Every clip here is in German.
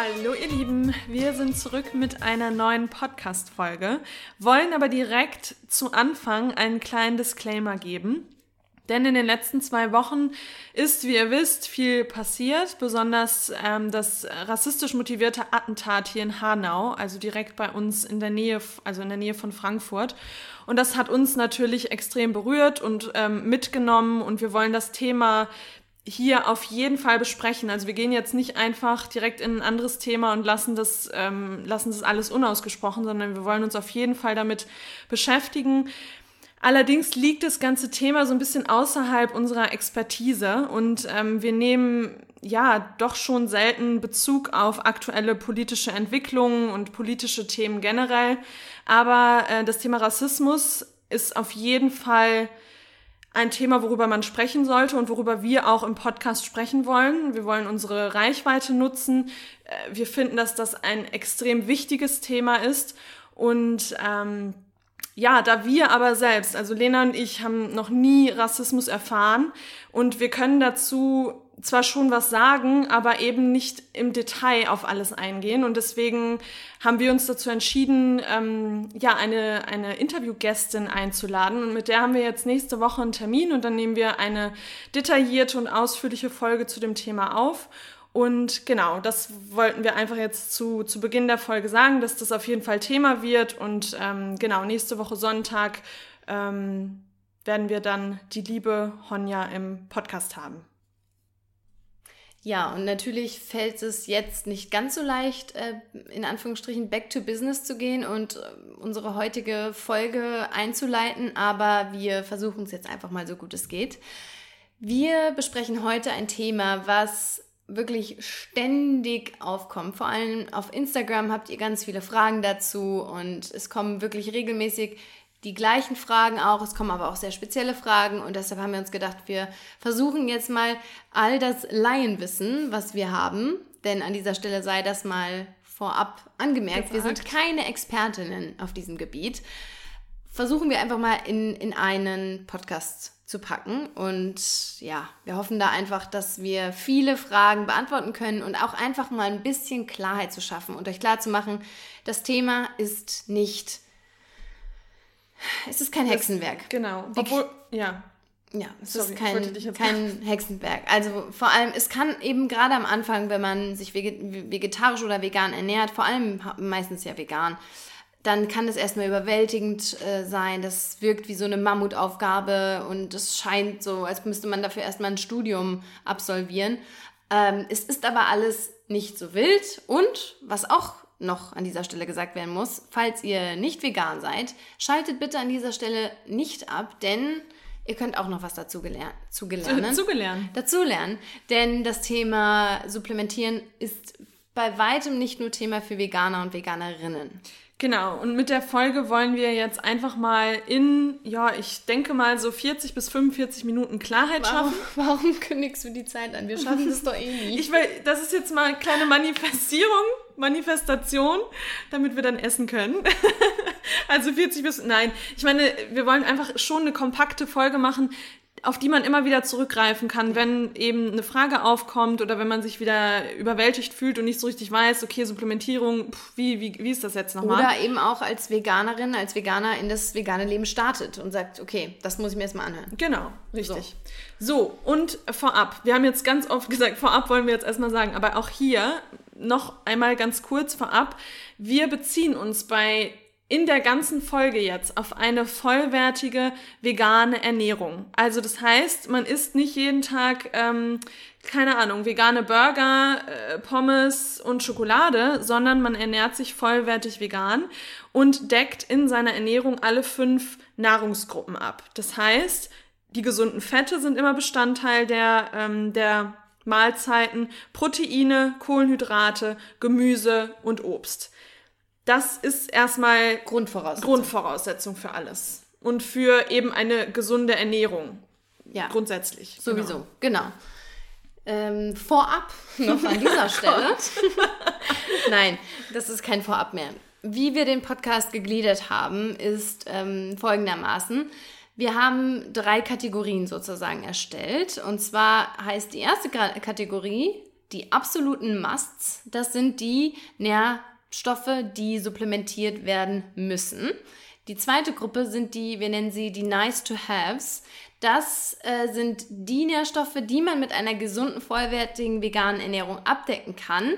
Hallo ihr Lieben, wir sind zurück mit einer neuen Podcast-Folge, wollen aber direkt zu Anfang einen kleinen Disclaimer geben. Denn in den letzten zwei Wochen ist, wie ihr wisst, viel passiert, besonders ähm, das rassistisch motivierte Attentat hier in Hanau, also direkt bei uns in der Nähe, also in der Nähe von Frankfurt. Und das hat uns natürlich extrem berührt und ähm, mitgenommen und wir wollen das Thema hier auf jeden Fall besprechen. Also wir gehen jetzt nicht einfach direkt in ein anderes Thema und lassen das, ähm, lassen das alles unausgesprochen, sondern wir wollen uns auf jeden Fall damit beschäftigen. Allerdings liegt das ganze Thema so ein bisschen außerhalb unserer Expertise und ähm, wir nehmen ja doch schon selten Bezug auf aktuelle politische Entwicklungen und politische Themen generell. Aber äh, das Thema Rassismus ist auf jeden Fall ein Thema, worüber man sprechen sollte und worüber wir auch im Podcast sprechen wollen. Wir wollen unsere Reichweite nutzen. Äh, wir finden, dass das ein extrem wichtiges Thema ist und ähm, ja, da wir aber selbst, also Lena und ich, haben noch nie Rassismus erfahren und wir können dazu zwar schon was sagen, aber eben nicht im Detail auf alles eingehen. Und deswegen haben wir uns dazu entschieden, ähm, ja, eine, eine Interviewgästin einzuladen. Und mit der haben wir jetzt nächste Woche einen Termin und dann nehmen wir eine detaillierte und ausführliche Folge zu dem Thema auf. Und genau, das wollten wir einfach jetzt zu, zu Beginn der Folge sagen, dass das auf jeden Fall Thema wird. Und ähm, genau, nächste Woche Sonntag ähm, werden wir dann die liebe Honja im Podcast haben. Ja, und natürlich fällt es jetzt nicht ganz so leicht, äh, in Anführungsstrichen back to business zu gehen und äh, unsere heutige Folge einzuleiten, aber wir versuchen es jetzt einfach mal so gut es geht. Wir besprechen heute ein Thema, was wirklich ständig aufkommen. Vor allem auf Instagram habt ihr ganz viele Fragen dazu und es kommen wirklich regelmäßig die gleichen Fragen auch. Es kommen aber auch sehr spezielle Fragen. Und deshalb haben wir uns gedacht, wir versuchen jetzt mal all das Laienwissen, was wir haben, denn an dieser Stelle sei das mal vorab angemerkt, wir sind keine Expertinnen auf diesem Gebiet, versuchen wir einfach mal in, in einen Podcast zu packen. Und ja, wir hoffen da einfach, dass wir viele Fragen beantworten können und auch einfach mal ein bisschen Klarheit zu schaffen und euch klar zu machen, das Thema ist nicht, es ist kein das, Hexenwerk. Genau. Obwohl, ja. Ja, es Sorry, ist kein, kein Hexenwerk. Also vor allem, es kann eben gerade am Anfang, wenn man sich vegetarisch oder vegan ernährt, vor allem meistens ja vegan, dann kann das erstmal überwältigend äh, sein. Das wirkt wie so eine Mammutaufgabe und es scheint so, als müsste man dafür erstmal ein Studium absolvieren. Ähm, es ist aber alles nicht so wild und was auch noch an dieser Stelle gesagt werden muss, falls ihr nicht vegan seid, schaltet bitte an dieser Stelle nicht ab, denn ihr könnt auch noch was dazu gelernt, zu gelernen. Dazu lernen. Dazu lernen, denn das Thema Supplementieren ist bei weitem nicht nur Thema für Veganer und Veganerinnen. Genau, und mit der Folge wollen wir jetzt einfach mal in, ja, ich denke mal so 40 bis 45 Minuten Klarheit warum, schaffen. Warum kündigst du die Zeit an? Wir schaffen das doch eh nicht. Ich will, das ist jetzt mal eine kleine Manifestierung, Manifestation, damit wir dann essen können. also 40 bis, nein, ich meine, wir wollen einfach schon eine kompakte Folge machen, auf die man immer wieder zurückgreifen kann, wenn eben eine Frage aufkommt oder wenn man sich wieder überwältigt fühlt und nicht so richtig weiß, okay, Supplementierung, pff, wie, wie, wie ist das jetzt nochmal? Oder eben auch als Veganerin, als Veganer in das vegane Leben startet und sagt, okay, das muss ich mir erstmal anhören. Genau, richtig. So. so, und vorab, wir haben jetzt ganz oft gesagt, vorab wollen wir jetzt erstmal sagen, aber auch hier noch einmal ganz kurz vorab, wir beziehen uns bei in der ganzen Folge jetzt auf eine vollwertige vegane Ernährung. Also das heißt, man isst nicht jeden Tag, ähm, keine Ahnung, vegane Burger, äh, Pommes und Schokolade, sondern man ernährt sich vollwertig vegan und deckt in seiner Ernährung alle fünf Nahrungsgruppen ab. Das heißt, die gesunden Fette sind immer Bestandteil der, ähm, der Mahlzeiten, Proteine, Kohlenhydrate, Gemüse und Obst. Das ist erstmal Grundvoraussetzung. Grundvoraussetzung für alles. Und für eben eine gesunde Ernährung. Ja. Grundsätzlich. Sowieso, genau. genau. Ähm, vorab noch an dieser Stelle. Nein, das ist kein Vorab mehr. Wie wir den Podcast gegliedert haben, ist ähm, folgendermaßen. Wir haben drei Kategorien sozusagen erstellt. Und zwar heißt die erste Kategorie die absoluten Musts, das sind die Nährstoffe, die supplementiert werden müssen. Die zweite Gruppe sind die, wir nennen sie die Nice to Haves. Das äh, sind die Nährstoffe, die man mit einer gesunden, vollwertigen veganen Ernährung abdecken kann.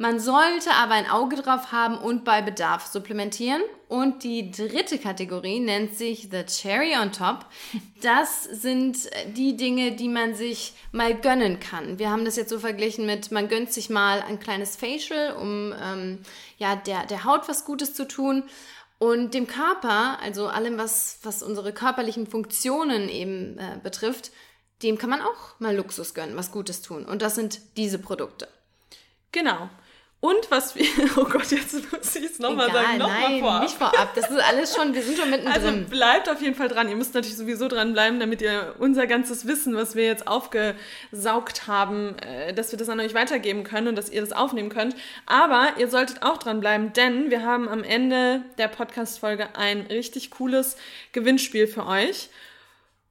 Man sollte aber ein Auge drauf haben und bei Bedarf supplementieren. Und die dritte Kategorie nennt sich The Cherry on Top. Das sind die Dinge, die man sich mal gönnen kann. Wir haben das jetzt so verglichen mit, man gönnt sich mal ein kleines Facial, um ähm, ja, der, der Haut was Gutes zu tun. Und dem Körper, also allem, was, was unsere körperlichen Funktionen eben äh, betrifft, dem kann man auch mal Luxus gönnen, was Gutes tun. Und das sind diese Produkte. Genau. Und was wir, oh Gott, jetzt muss ich es nochmal sagen, nochmal vorab. nicht vorab, das ist alles schon, wir sind schon mittendrin. Also bleibt auf jeden Fall dran, ihr müsst natürlich sowieso dranbleiben, damit ihr unser ganzes Wissen, was wir jetzt aufgesaugt haben, äh, dass wir das an euch weitergeben können und dass ihr das aufnehmen könnt. Aber ihr solltet auch dranbleiben, denn wir haben am Ende der Podcast-Folge ein richtig cooles Gewinnspiel für euch.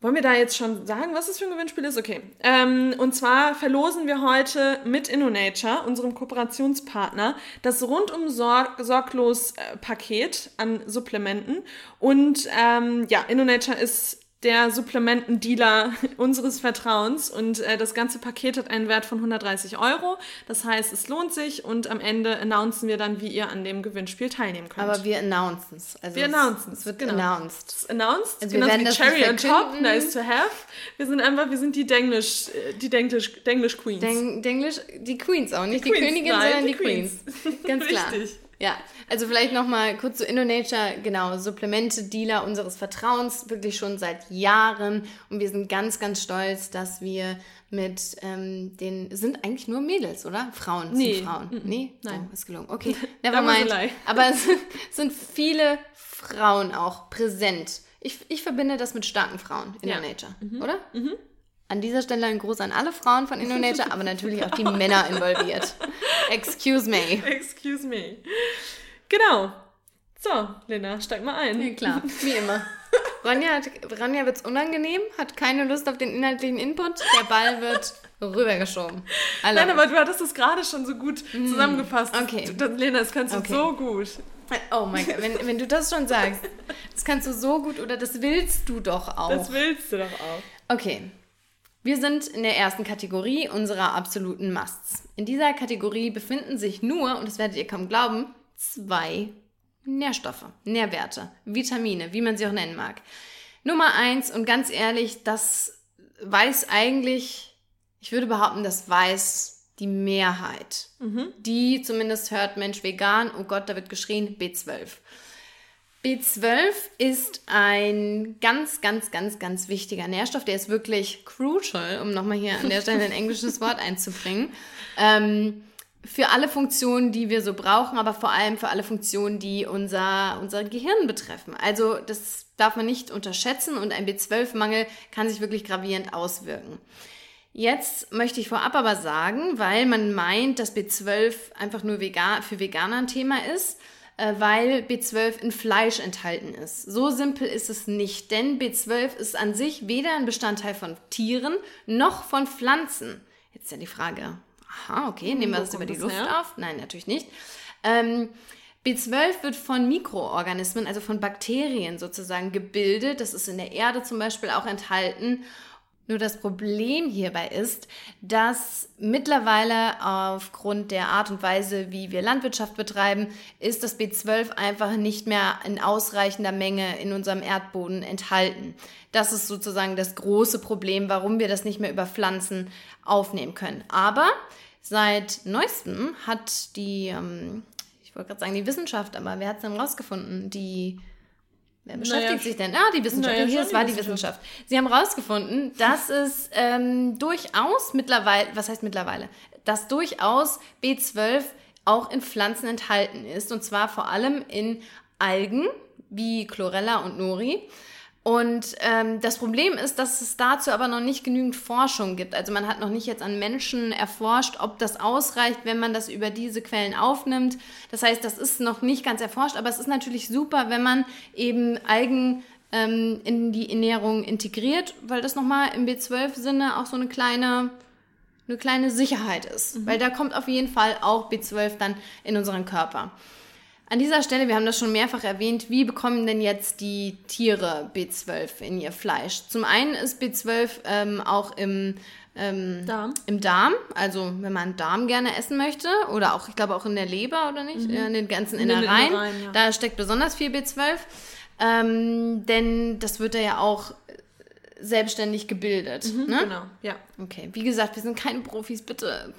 Wollen wir da jetzt schon sagen, was das für ein Gewinnspiel ist? Okay. Ähm, und zwar verlosen wir heute mit InnoNature, unserem Kooperationspartner, das rundum sorg sorglos äh, Paket an Supplementen. Und ähm, ja, InnoNature ist der Supplementendealer unseres Vertrauens und äh, das ganze Paket hat einen Wert von 130 Euro. Das heißt, es lohnt sich und am Ende announcen wir dann, wie ihr an dem Gewinnspiel teilnehmen könnt. Aber wir announcen es. Also wir announcen es. wird genau. announced. Es announced. Also wir werden wie Cherry on top, nice to have. Wir sind einfach, wir sind die Denglish, äh, die Denglish, Denglish Queens. Den, Denglish, die Queens auch, nicht die, die Queens, Königin, nein, sondern die, die Queens. Queens. Ganz klar. Richtig. Ja, also vielleicht nochmal kurz zu InnoNature, genau, Supplemente-Dealer unseres Vertrauens, wirklich schon seit Jahren. Und wir sind ganz, ganz stolz, dass wir mit ähm, den, sind eigentlich nur Mädels, oder? Frauen, nee. sind Frauen. -mm. Nee? Nein. Oh, ist gelungen. Okay, never mind. Aber es sind viele Frauen auch präsent. Ich, ich verbinde das mit starken Frauen, InnoNature, ja. mhm. oder? Mhm. An dieser Stelle ein Gruß an alle Frauen von InnoNature, aber natürlich auch die Männer involviert. Excuse me. Excuse me. Genau. So, Lena, steig mal ein. Ja, klar, wie immer. Ronja, hat, Ronja wird es unangenehm, hat keine Lust auf den inhaltlichen Input. Der Ball wird rübergeschoben. Nein, aber du hattest es gerade schon so gut mm. zusammengefasst. Okay. Das, Lena, das kannst du okay. so gut. Oh mein Gott, wenn, wenn du das schon sagst, das kannst du so gut oder das willst du doch auch. Das willst du doch auch. Okay, wir sind in der ersten Kategorie unserer absoluten Musts. In dieser Kategorie befinden sich nur, und das werdet ihr kaum glauben, zwei Nährstoffe, Nährwerte, Vitamine, wie man sie auch nennen mag. Nummer eins, und ganz ehrlich, das weiß eigentlich, ich würde behaupten, das weiß die Mehrheit. Mhm. Die zumindest hört Mensch vegan, oh Gott, da wird geschrien, B12. B12 ist ein ganz, ganz, ganz, ganz wichtiger Nährstoff. Der ist wirklich crucial, um nochmal hier an der Stelle ein englisches Wort einzubringen. Ähm, für alle Funktionen, die wir so brauchen, aber vor allem für alle Funktionen, die unser, unser Gehirn betreffen. Also das darf man nicht unterschätzen und ein B12-Mangel kann sich wirklich gravierend auswirken. Jetzt möchte ich vorab aber sagen, weil man meint, dass B12 einfach nur vegan, für Veganer ein Thema ist, weil B12 in Fleisch enthalten ist. So simpel ist es nicht, denn B12 ist an sich weder ein Bestandteil von Tieren noch von Pflanzen. Jetzt ist ja die Frage, aha, okay, nehmen wir das über die Luft her? auf? Nein, natürlich nicht. Ähm, B12 wird von Mikroorganismen, also von Bakterien sozusagen gebildet. Das ist in der Erde zum Beispiel auch enthalten nur das Problem hierbei ist, dass mittlerweile aufgrund der Art und Weise, wie wir Landwirtschaft betreiben, ist das B12 einfach nicht mehr in ausreichender Menge in unserem Erdboden enthalten. Das ist sozusagen das große Problem, warum wir das nicht mehr über Pflanzen aufnehmen können. Aber seit neuestem hat die, ähm, ich wollte gerade sagen die Wissenschaft, aber wer hat es denn rausgefunden? Die Wer beschäftigt naja, sich denn? Ah, die Wissenschaft. Naja, Hier, es war die Wissenschaft. Sie haben herausgefunden, dass es ähm, durchaus mittlerweile, was heißt mittlerweile, dass durchaus B12 auch in Pflanzen enthalten ist. Und zwar vor allem in Algen wie Chlorella und Nori. Und ähm, das Problem ist, dass es dazu aber noch nicht genügend Forschung gibt. Also man hat noch nicht jetzt an Menschen erforscht, ob das ausreicht, wenn man das über diese Quellen aufnimmt. Das heißt, das ist noch nicht ganz erforscht, aber es ist natürlich super, wenn man eben Algen ähm, in die Ernährung integriert, weil das nochmal im B12-Sinne auch so eine kleine eine kleine Sicherheit ist, weil da kommt auf jeden Fall auch B12 dann in unseren Körper. An dieser Stelle, wir haben das schon mehrfach erwähnt, wie bekommen denn jetzt die Tiere B12 in ihr Fleisch? Zum einen ist B12 ähm, auch im, ähm, Darm. im Darm, also wenn man Darm gerne essen möchte oder auch, ich glaube auch in der Leber oder nicht, in den ganzen Mhm. In den Innereien, Innereien, ja. da steckt besonders viel B12, ähm, denn das wird ja auch selbstständig gebildet. Ne? Genau, ja. Okay, wie gesagt, wir sind keine Profis, bitte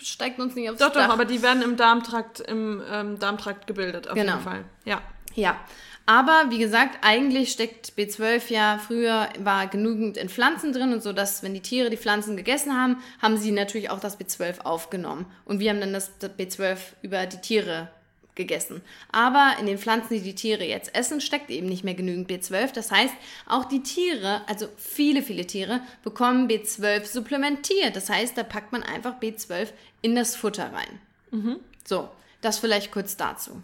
steigt uns nicht aufs Doch, doch, Dach. aber die werden im Darmtrakt, im ähm, Darmtrakt gebildet, auf Genau. jeden Fall. Ja. Ja, aber wie gesagt, eigentlich steckt B12 ja früher war genügend in Pflanzen drin und so, dass wenn die Tiere die Pflanzen gegessen haben, haben sie natürlich auch das B12 aufgenommen und wir haben dann das B12 über die Tiere gegessen. Aber in den Pflanzen, die die Tiere jetzt essen, steckt eben nicht mehr genügend B12. Das heißt, auch die Tiere, also viele, viele Tiere, bekommen B12 supplementiert. Das heißt, da packt man einfach B12 in das Futter rein. So, das vielleicht kurz dazu.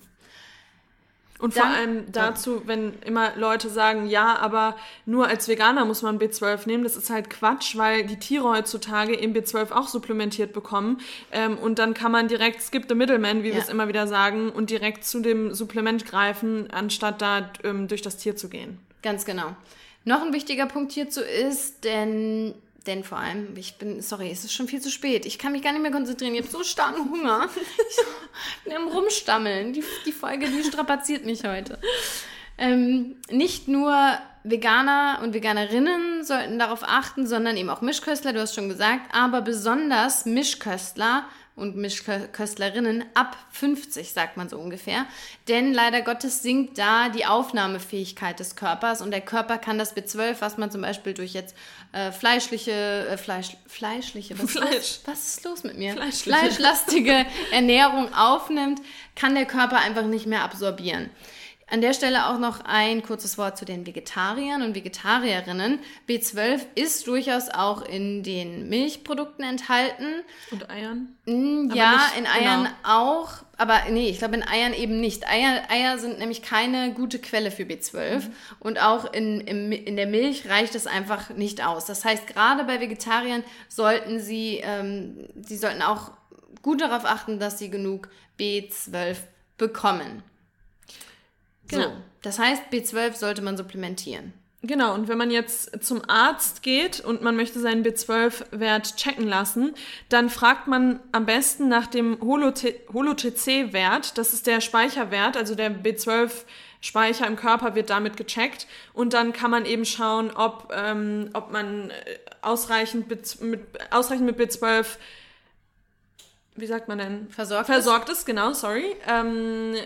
Und vor Dann- allem dazu, wenn immer Leute sagen, ja, aber nur als Veganer muss man B12 nehmen, das ist halt Quatsch, weil die Tiere heutzutage eben B12 auch supplementiert bekommen. Ähm, und dann kann man direkt skip the middleman, wie wir Ja. es immer wieder sagen, und direkt zu dem Supplement greifen, anstatt da ähm, durch das Tier zu gehen. Ganz genau. Noch ein wichtiger Punkt hierzu ist, denn, denn vor allem, ich bin, sorry, es ist schon viel zu spät. Ich kann mich gar nicht mehr konzentrieren. Ich habe so starken Hunger. Ich bin am Rumstammeln. Die, die Folge, die strapaziert mich heute. Ähm, nicht nur Veganer und Veganerinnen sollten darauf achten, sondern eben auch Mischköstler, du hast schon gesagt, aber besonders Mischköstler und Mischköstlerinnen ab 50, sagt man so ungefähr. Denn leider Gottes sinkt da die Aufnahmefähigkeit des Körpers und der Körper kann das B12, was man zum Beispiel durch jetzt äh, fleischliche, äh, Fleisch, fleischliche, was, Fleisch. Ist, was ist los mit mir? Fleischliche. Fleischlastige Ernährung aufnimmt, kann der Körper einfach nicht mehr absorbieren. An der Stelle auch noch ein kurzes Wort zu den Vegetariern und Vegetarierinnen. B12 ist durchaus auch in den Milchprodukten enthalten. Und Eiern? Mm, ja, nicht- in Eiern genau. auch, aber nee, ich glaube in Eiern eben nicht. Eier, Eier sind nämlich keine gute Quelle für B12 und auch in, im, in der Milch reicht es einfach nicht aus. Das heißt, gerade bei Vegetariern sollten sie, ähm, sie sollten auch gut darauf achten, dass sie genug B12 bekommen. Genau. So, das heißt, B12 sollte man supplementieren. Genau, und wenn man jetzt zum Arzt geht und man möchte seinen B12-Wert checken lassen, dann fragt man am besten nach dem Holo-TC-Wert. Das ist der Speicherwert, also der B12-Speicher im Körper wird damit gecheckt. Und dann kann man eben schauen, ob, ähm, ob man äh, ausreichend, mit, ausreichend mit B12 wie sagt man denn? Versorgt ist? Versorgt ist, genau, sorry. Ähm,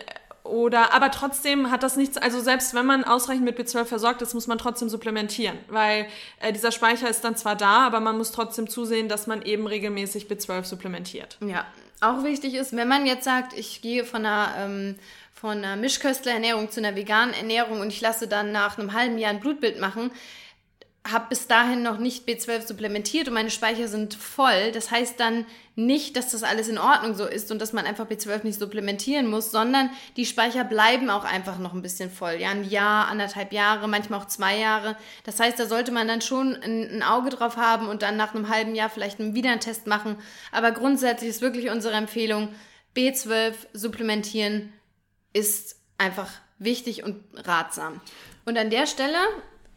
oder, aber trotzdem hat das nichts, also selbst wenn man ausreichend mit B12 versorgt ist, muss man trotzdem supplementieren, weil äh, dieser Speicher ist dann zwar da, aber man muss trotzdem zusehen, dass man eben regelmäßig B12 supplementiert. Ja, auch wichtig ist, wenn man jetzt sagt, ich gehe von einer, ähm, von einer Mischköstlerernährung zu einer veganen Ernährung und ich lasse dann nach einem halben Jahr ein Blutbild machen, habe bis dahin noch nicht B12 supplementiert und meine Speicher sind voll. Das heißt dann nicht, dass das alles in Ordnung so ist und dass man einfach B12 nicht supplementieren muss, sondern die Speicher bleiben auch einfach noch ein bisschen voll. Ja, ein Jahr, anderthalb Jahre, manchmal auch zwei Jahre. Das heißt, da sollte man dann schon ein, Auge drauf haben und dann nach einem halben Jahr vielleicht wieder einen Test machen. Aber grundsätzlich ist wirklich unsere Empfehlung, B12 supplementieren ist einfach wichtig und ratsam. Und an der Stelle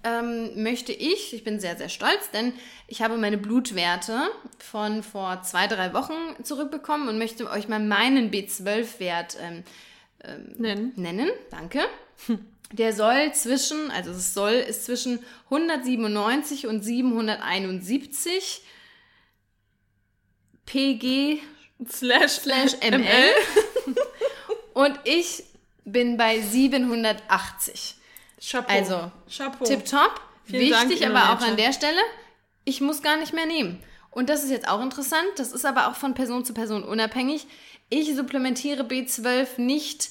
ähm, möchte ich, ich bin sehr, sehr stolz, denn ich habe meine Blutwerte von vor zwei, drei Wochen zurückbekommen und möchte euch mal meinen B12-Wert ähm, Nennen. nennen. Danke. Der soll zwischen, also es soll, ist zwischen 197 und 771 PG Slash, slash ML. Und ich bin bei 780. Chapeau. Also, Chapeau. Tipptopp. Vielen Dank, Wichtig, aber auch an der Stelle, ich muss gar nicht mehr nehmen. Und das ist jetzt auch interessant, das ist aber auch von Person zu Person unabhängig. Ich supplementiere B12 nicht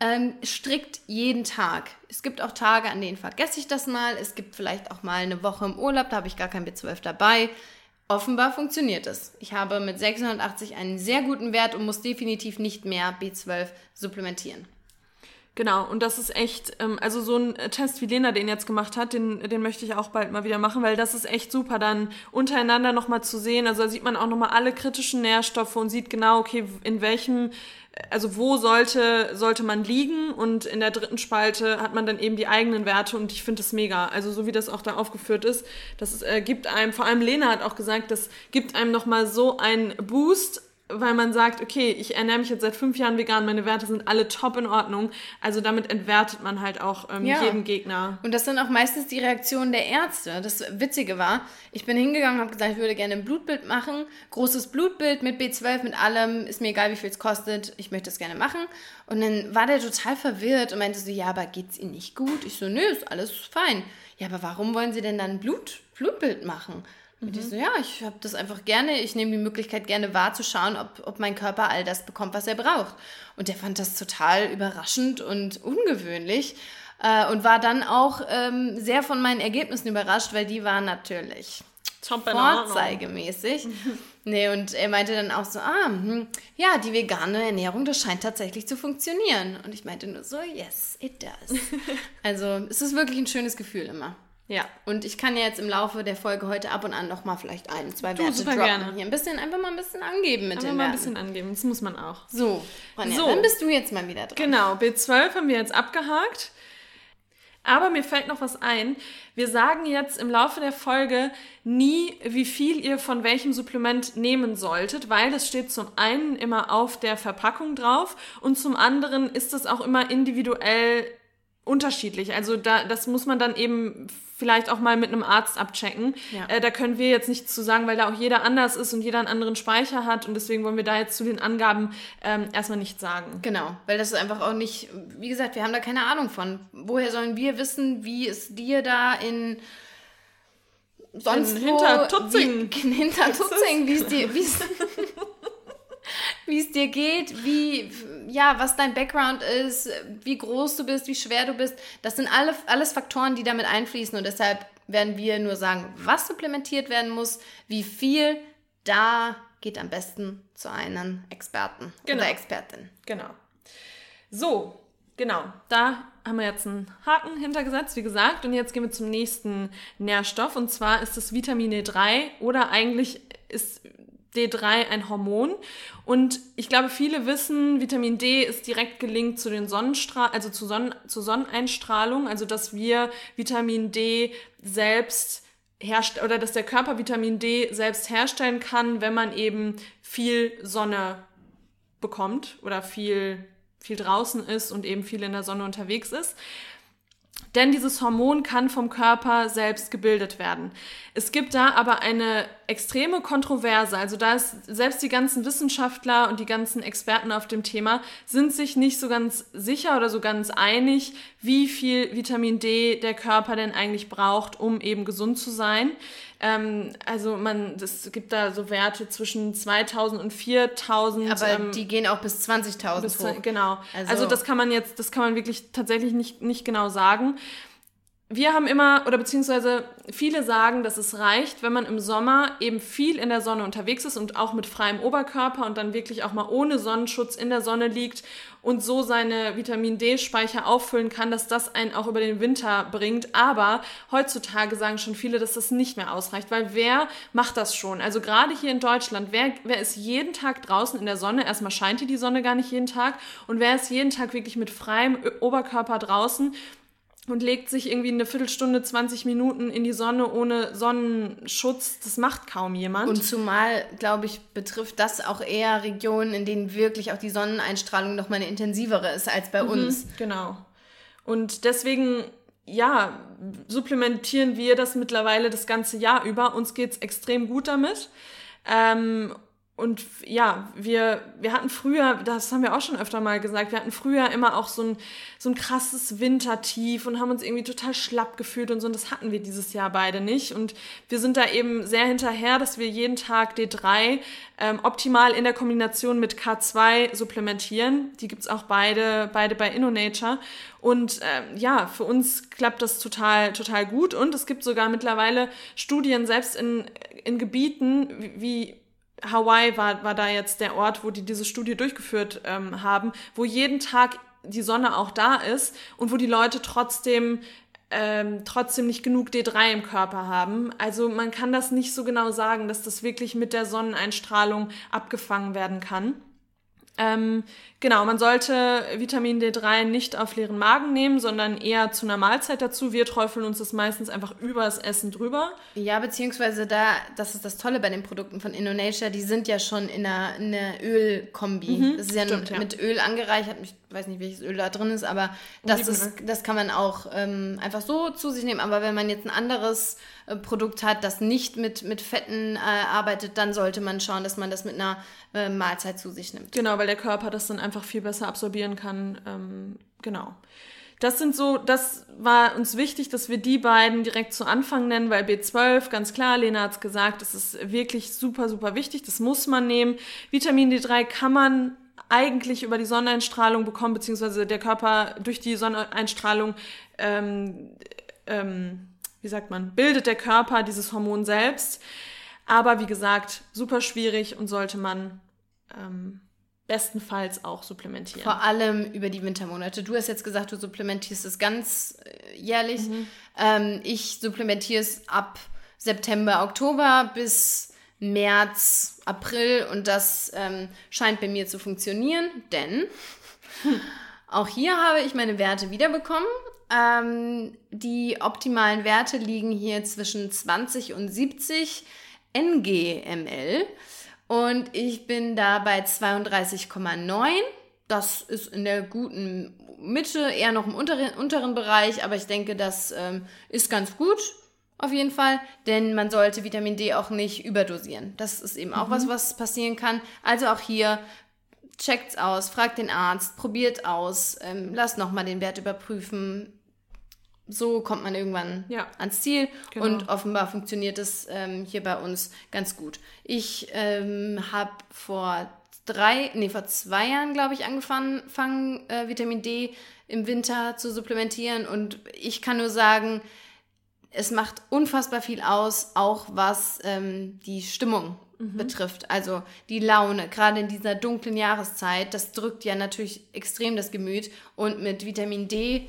ähm, strikt jeden Tag. Es gibt auch Tage, an denen vergesse ich das mal. Es gibt vielleicht auch mal eine Woche im Urlaub, da habe ich gar kein B12 dabei. Offenbar funktioniert es. Ich habe mit 680 einen sehr guten Wert und muss definitiv nicht mehr B12 supplementieren. Genau, und das ist echt, ähm, also so ein Test, wie Lena den jetzt gemacht hat, den, den möchte ich auch bald mal wieder machen, weil das ist echt super, dann untereinander nochmal zu sehen. Also da sieht man auch nochmal alle kritischen Nährstoffe und sieht genau, okay, in welchem, also wo sollte, sollte man liegen und in der dritten Spalte hat man dann eben die eigenen Werte und ich finde das mega. Also so wie das auch da aufgeführt ist, das äh, gibt einem, vor allem Lena hat auch gesagt, das gibt einem nochmal so einen Boost weil man sagt, okay, ich ernähre mich jetzt seit fünf Jahren vegan, meine Werte sind alle top in Ordnung. Also damit entwertet man halt auch ähm, ja. jeden Gegner. Und das sind auch meistens die Reaktionen der Ärzte. Das Witzige war, ich bin hingegangen, habe gesagt, ich würde gerne ein Blutbild machen. Großes Blutbild mit B12, mit allem, ist mir egal, wie viel es kostet, ich möchte es gerne machen. Und dann war der total verwirrt und meinte so, ja, aber geht's Ihnen nicht gut? Ich so, nö, ist alles fein. Ja, aber warum wollen Sie denn dann ein Blut, Blutbild machen? Und mhm. ich so, ja, ich habe das einfach gerne, ich nehme die Möglichkeit gerne wahr zu schauen, ob, ob mein Körper all das bekommt, was er braucht. Und der fand das total überraschend und ungewöhnlich äh, und war dann auch ähm, sehr von meinen Ergebnissen überrascht, weil die waren natürlich vorzeigemäßig. nee, und er meinte dann auch so, ah, hm, ja, die vegane Ernährung, das scheint tatsächlich zu funktionieren. Und ich meinte nur so, yes, it does. also es ist wirklich ein schönes Gefühl immer. Ja, und ich kann ja jetzt im Laufe der Folge heute ab und an noch mal vielleicht ein, zwei du, Werte droppen. Gerne. Hier ein bisschen, einfach mal ein bisschen angeben mit einfach den mal ein bisschen angeben, das muss man auch. So, Ronja, so, dann bist du jetzt mal wieder dran. Genau, B12 haben wir jetzt abgehakt. Aber mir fällt noch was ein. Wir sagen jetzt im Laufe der Folge nie, wie viel ihr von welchem Supplement nehmen solltet, weil das steht zum einen immer auf der Verpackung drauf und zum anderen ist es auch immer individuell unterschiedlich. Also da, das muss man dann eben vielleicht auch mal mit einem Arzt abchecken. Ja. Äh, da können wir jetzt nichts zu sagen, weil da auch jeder anders ist und jeder einen anderen Speicher hat und deswegen wollen wir da jetzt zu den Angaben ähm, erstmal nichts sagen. Genau, weil das ist einfach auch nicht, wie gesagt, wir haben da keine Ahnung von. Woher sollen wir wissen, wie es dir da in sonst in, hinter Tutzing, wie, hinter Tutzing, wie es dir, wie es wie es dir geht, wie, ja, was dein Background ist, wie groß du bist, wie schwer du bist. Das sind alle, alles Faktoren, die damit einfließen und deshalb werden wir nur sagen, was supplementiert werden muss, wie viel, da geht am besten zu einem Experten genau. oder Expertin. Genau. So, genau. Da haben wir jetzt einen Haken hintergesetzt, wie gesagt. Und jetzt gehen wir zum nächsten Nährstoff. Und zwar ist das Vitamin D3 oder eigentlich ist D3 ein Hormon. Und ich glaube, viele wissen, Vitamin D ist direkt gelinkt zu den Sonnenstrahl, also zu Sonnen zur Sonneneinstrahlung, also dass wir Vitamin D selbst herstellen oder dass der Körper Vitamin D selbst herstellen kann, wenn man eben viel Sonne bekommt oder viel viel draußen ist und eben viel in der Sonne unterwegs ist. Denn dieses Hormon kann vom Körper selbst gebildet werden. Es gibt da aber eine extreme Kontroverse. Also da ist selbst die ganzen Wissenschaftler und die ganzen Experten auf dem Thema sind sich nicht so ganz sicher oder so ganz einig, wie viel Vitamin D der Körper denn eigentlich braucht, um eben gesund zu sein. Ähm, also man, es gibt da so Werte zwischen 2000 und 4000. Aber ähm, die gehen auch bis 20.000 hoch. Genau. Also, also das kann man jetzt, das kann man wirklich tatsächlich nicht, nicht genau sagen wir haben immer, oder beziehungsweise viele sagen, dass es reicht, wenn man im Sommer eben viel in der Sonne unterwegs ist und auch mit freiem Oberkörper und dann wirklich auch mal ohne Sonnenschutz in der Sonne liegt und so seine Vitamin D-Speicher auffüllen kann, dass das einen auch über den Winter bringt. Aber heutzutage sagen schon viele, dass das nicht mehr ausreicht, weil wer macht das schon? Also gerade hier in Deutschland, wer, wer ist jeden Tag draußen in der Sonne? Erstmal scheint hier die Sonne gar nicht jeden Tag und wer ist jeden Tag wirklich mit freiem Oberkörper draußen? Und legt sich irgendwie eine Viertelstunde, 20 Minuten in die Sonne ohne Sonnenschutz. Das macht kaum jemand. Und zumal, glaube ich, betrifft das auch eher Regionen, in denen wirklich auch die Sonneneinstrahlung noch mal eine intensivere ist als bei mhm, uns. Genau. Und deswegen, ja, supplementieren wir das mittlerweile das ganze Jahr über. Uns geht's extrem gut damit. Ähm, und ja, wir, wir hatten früher, das haben wir auch schon öfter mal gesagt, wir hatten früher immer auch so ein, so ein krasses Wintertief und haben uns irgendwie total schlapp gefühlt und so. Und das hatten wir dieses Jahr beide nicht. Und wir sind da eben sehr hinterher, dass wir jeden Tag D3 ähm, optimal in der Kombination mit K2 supplementieren. Die gibt's auch beide, beide bei InnoNature. Und ähm, ja, für uns klappt das total, total gut. Und es gibt sogar mittlerweile Studien, selbst in, in Gebieten wie Hawaii war, war da jetzt der Ort, wo die diese Studie durchgeführt ähm, haben, wo jeden Tag die Sonne auch da ist und wo die Leute trotzdem ähm, trotzdem nicht genug D3 im Körper haben. Also man kann das nicht so genau sagen, dass das wirklich mit der Sonneneinstrahlung abgefangen werden kann. Ähm, genau, man sollte Vitamin D3 nicht auf leeren Magen nehmen, sondern eher zu einer Mahlzeit dazu. Wir träufeln uns das meistens einfach übers Essen drüber. Ja, beziehungsweise da, das ist das Tolle bei den Produkten von Indonesia, die sind ja schon in einer, in einer Ölkombi. Mhm, das ist ja, stimmt, ja, mit Öl angereichert. Ich weiß nicht, welches Öl da drin ist, aber das, ist, das kann man auch ähm, einfach so zu sich nehmen. Aber wenn man jetzt ein anderes äh, Produkt hat, das nicht mit, mit Fetten äh, arbeitet, dann sollte man schauen, dass man das mit einer äh, Mahlzeit zu sich nimmt. Genau, weil der Körper das dann einfach viel besser absorbieren kann. Ähm, genau. Das sind so, das war uns wichtig, dass wir die beiden direkt zu Anfang nennen, weil B12, ganz klar, Lena hat es gesagt, das ist wirklich super, super wichtig, das muss man nehmen. Vitamin D3 kann man eigentlich über die Sonneneinstrahlung bekommen, beziehungsweise der Körper durch die Sonneneinstrahlung, ähm, ähm, wie sagt man, bildet der Körper dieses Hormon selbst. Aber wie gesagt, super schwierig und sollte man ähm, bestenfalls auch supplementieren. Vor allem über die Wintermonate. Du hast jetzt gesagt, du supplementierst es ganz äh, jährlich. Mhm. Ähm, ich supplementiere es ab September, Oktober bis März, April und das ähm, scheint bei mir zu funktionieren, denn auch hier habe ich meine Werte wiederbekommen. Ähm, die optimalen Werte liegen hier zwischen 20 und 70 NGML. Und ich bin da bei 32,9. Das ist in der guten Mitte, eher noch im unteren, unteren Bereich, aber ich denke, das ähm, ist ganz gut. Auf jeden Fall, denn man sollte Vitamin D auch nicht überdosieren. Das ist eben auch mhm. was, was passieren kann. Also auch hier checkt's aus, fragt den Arzt, probiert aus, ähm, lasst nochmal den Wert überprüfen so kommt man irgendwann ja. ans Ziel genau. und offenbar funktioniert es ähm, hier bei uns ganz gut. Ich ähm, habe vor drei, nee, vor zwei Jahren, glaube ich, angefangen, fangen, äh, Vitamin D im Winter zu supplementieren und ich kann nur sagen, es macht unfassbar viel aus, auch was ähm, die Stimmung mhm. betrifft. Also die Laune, gerade in dieser dunklen Jahreszeit, das drückt ja natürlich extrem das Gemüt und mit Vitamin D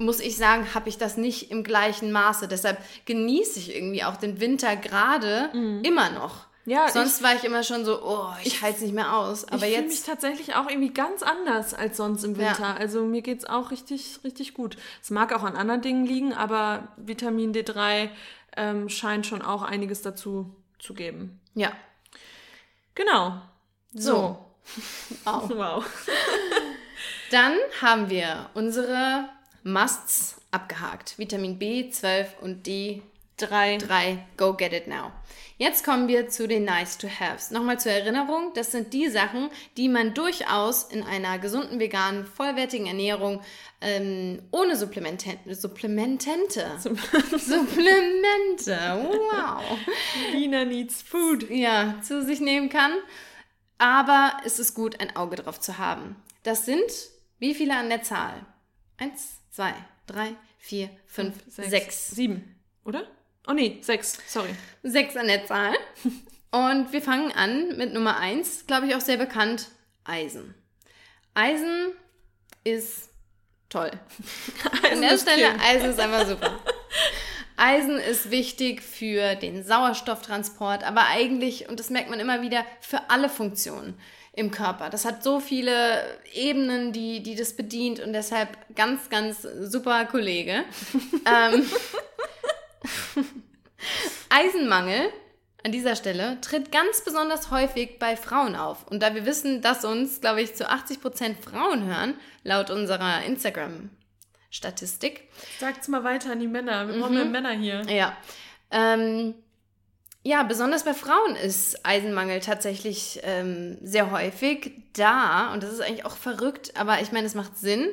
muss ich sagen, habe ich das nicht im gleichen Maße. Deshalb genieße ich irgendwie auch den Winter gerade mhm. immer noch. Ja, sonst ich, war ich immer schon so, oh, ich, ich halte es nicht mehr aus. Aber ich jetzt mich tatsächlich auch irgendwie ganz anders als sonst im Winter. Ja. Also mir geht es auch richtig, richtig gut. Es mag auch an anderen Dingen liegen, aber Vitamin D3 ähm, scheint schon auch einiges dazu zu geben. Ja. Genau. So. so. wow. wow. Dann haben wir unsere Musts abgehakt. Vitamin B, 12 und D, 3. 3. Go get it now. Jetzt kommen wir zu den Nice to Haves. Nochmal zur Erinnerung, das sind die Sachen, die man durchaus in einer gesunden, veganen, vollwertigen Ernährung ähm, ohne Supplementente, Supplementente, Supplemente, wow. Wiener needs food. Ja, zu sich nehmen kann. Aber es ist gut, ein Auge drauf zu haben. Das sind wie viele an der Zahl? Eins, zwei, drei, vier, fünf, sechs, sechs. Sieben, oder? Oh nee, sechs, sorry. Sechs an der Zahl. Und wir fangen an mit Nummer eins, glaube ich auch sehr bekannt, Eisen. Eisen ist toll. Eisen an der Stelle, Kind. Eisen ist einfach super. Eisen ist wichtig für den Sauerstofftransport, aber eigentlich, und das merkt man immer wieder, für alle Funktionen im Körper. Das hat so viele Ebenen, die, die das bedient und deshalb ganz, ganz super Kollege. ähm, Eisenmangel an dieser Stelle tritt ganz besonders häufig bei Frauen auf. Und da wir wissen, dass uns, glaube ich, zu 80 Prozent Frauen hören, laut unserer Instagram-Statistik. Sagt's mal weiter an die Männer. Wir brauchen mhm. Männer hier. Ja. Ähm, ja, besonders bei Frauen ist Eisenmangel tatsächlich ähm, sehr häufig da. Und das ist eigentlich auch verrückt, aber ich meine, es macht Sinn.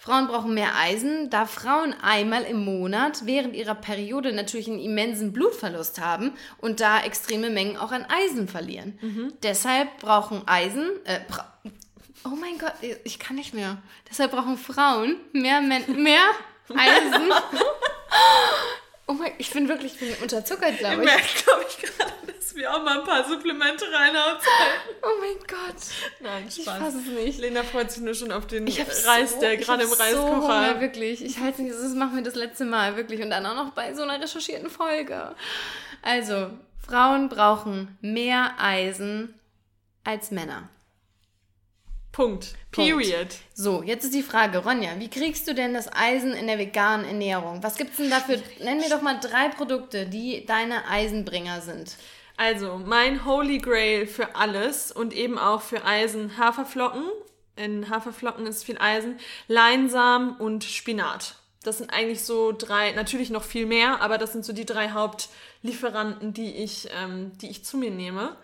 Frauen brauchen mehr Eisen, da Frauen einmal im Monat während ihrer Periode natürlich einen immensen Blutverlust haben und da extreme Mengen auch an Eisen verlieren. Mhm. Deshalb brauchen Eisen, äh, oh mein Gott, ich kann nicht mehr. Deshalb brauchen Frauen mehr, Men mehr Eisen. Oh mein, ich bin wirklich ich bin unterzuckert, glaube ich. merkt, glaube ich, gerade, dass wir auch mal ein paar Supplemente reinhauen sollten. Oh mein Gott. Nein, Ich Spaß. fasse es nicht. Lena freut sich nur schon auf den Ich Reis, so, der ich gerade im Reiskocher... So Hunger, wirklich. Ich halte nicht, das machen wir das letzte Mal, wirklich. Und dann auch noch bei so einer recherchierten Folge. Also, Frauen brauchen mehr Eisen als Männer. Punkt. Period. So, jetzt ist die Frage, Ronja, wie kriegst du denn das Eisen in der veganen Ernährung? Was gibt's denn dafür? Nenn mir doch mal drei Produkte, die deine Eisenbringer sind. Also, mein Holy Grail für alles und eben auch für Eisen Haferflocken. In Haferflocken ist viel Eisen. Leinsamen und Spinat. Das sind eigentlich so drei, natürlich noch viel mehr, aber das sind so die drei Hauptlieferanten, die ich, ähm, die ich zu mir nehme.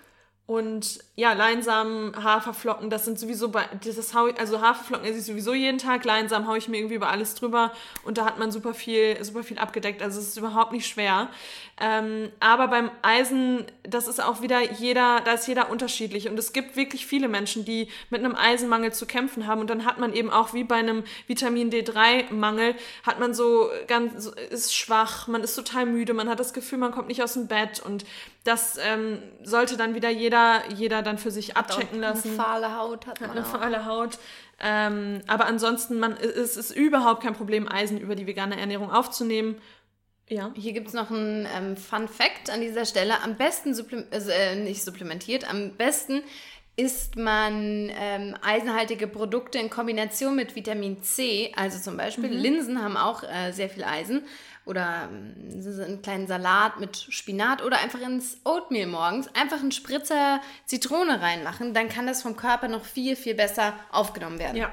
Und ja, Leinsamen, Haferflocken, das sind sowieso bei, das hau also Haferflocken esse ich sowieso jeden Tag, Leinsamen haue ich mir irgendwie über alles drüber und da hat man super viel, super viel abgedeckt, also es ist überhaupt nicht schwer. Ähm, aber beim Eisen, das ist auch wieder jeder, da ist jeder unterschiedlich und es gibt wirklich viele Menschen, die mit einem Eisenmangel zu kämpfen haben und dann hat man eben auch wie bei einem Vitamin D3-Mangel, hat man so ganz, ist schwach, man ist total müde, man hat das Gefühl, man kommt nicht aus dem Bett und das ähm, sollte dann wieder jeder, jeder dann für sich abchecken lassen. Eine fahle Haut hat man Eine auch. fahle Haut. Ähm, aber ansonsten, man, es ist überhaupt kein Problem, Eisen über die vegane Ernährung aufzunehmen. Ja. Hier gibt es noch einen ähm, Fun Fact an dieser Stelle. Am besten, supplem also, äh, nicht supplementiert, am besten isst man ähm, eisenhaltige Produkte in Kombination mit Vitamin C. Also zum Beispiel Linsen haben auch äh, sehr viel Eisen. Oder ähm, einen kleinen Salat mit Spinat oder einfach ins Oatmeal morgens einfach einen Spritzer Zitrone reinmachen. Dann kann das vom Körper noch viel, viel besser aufgenommen werden. Ja.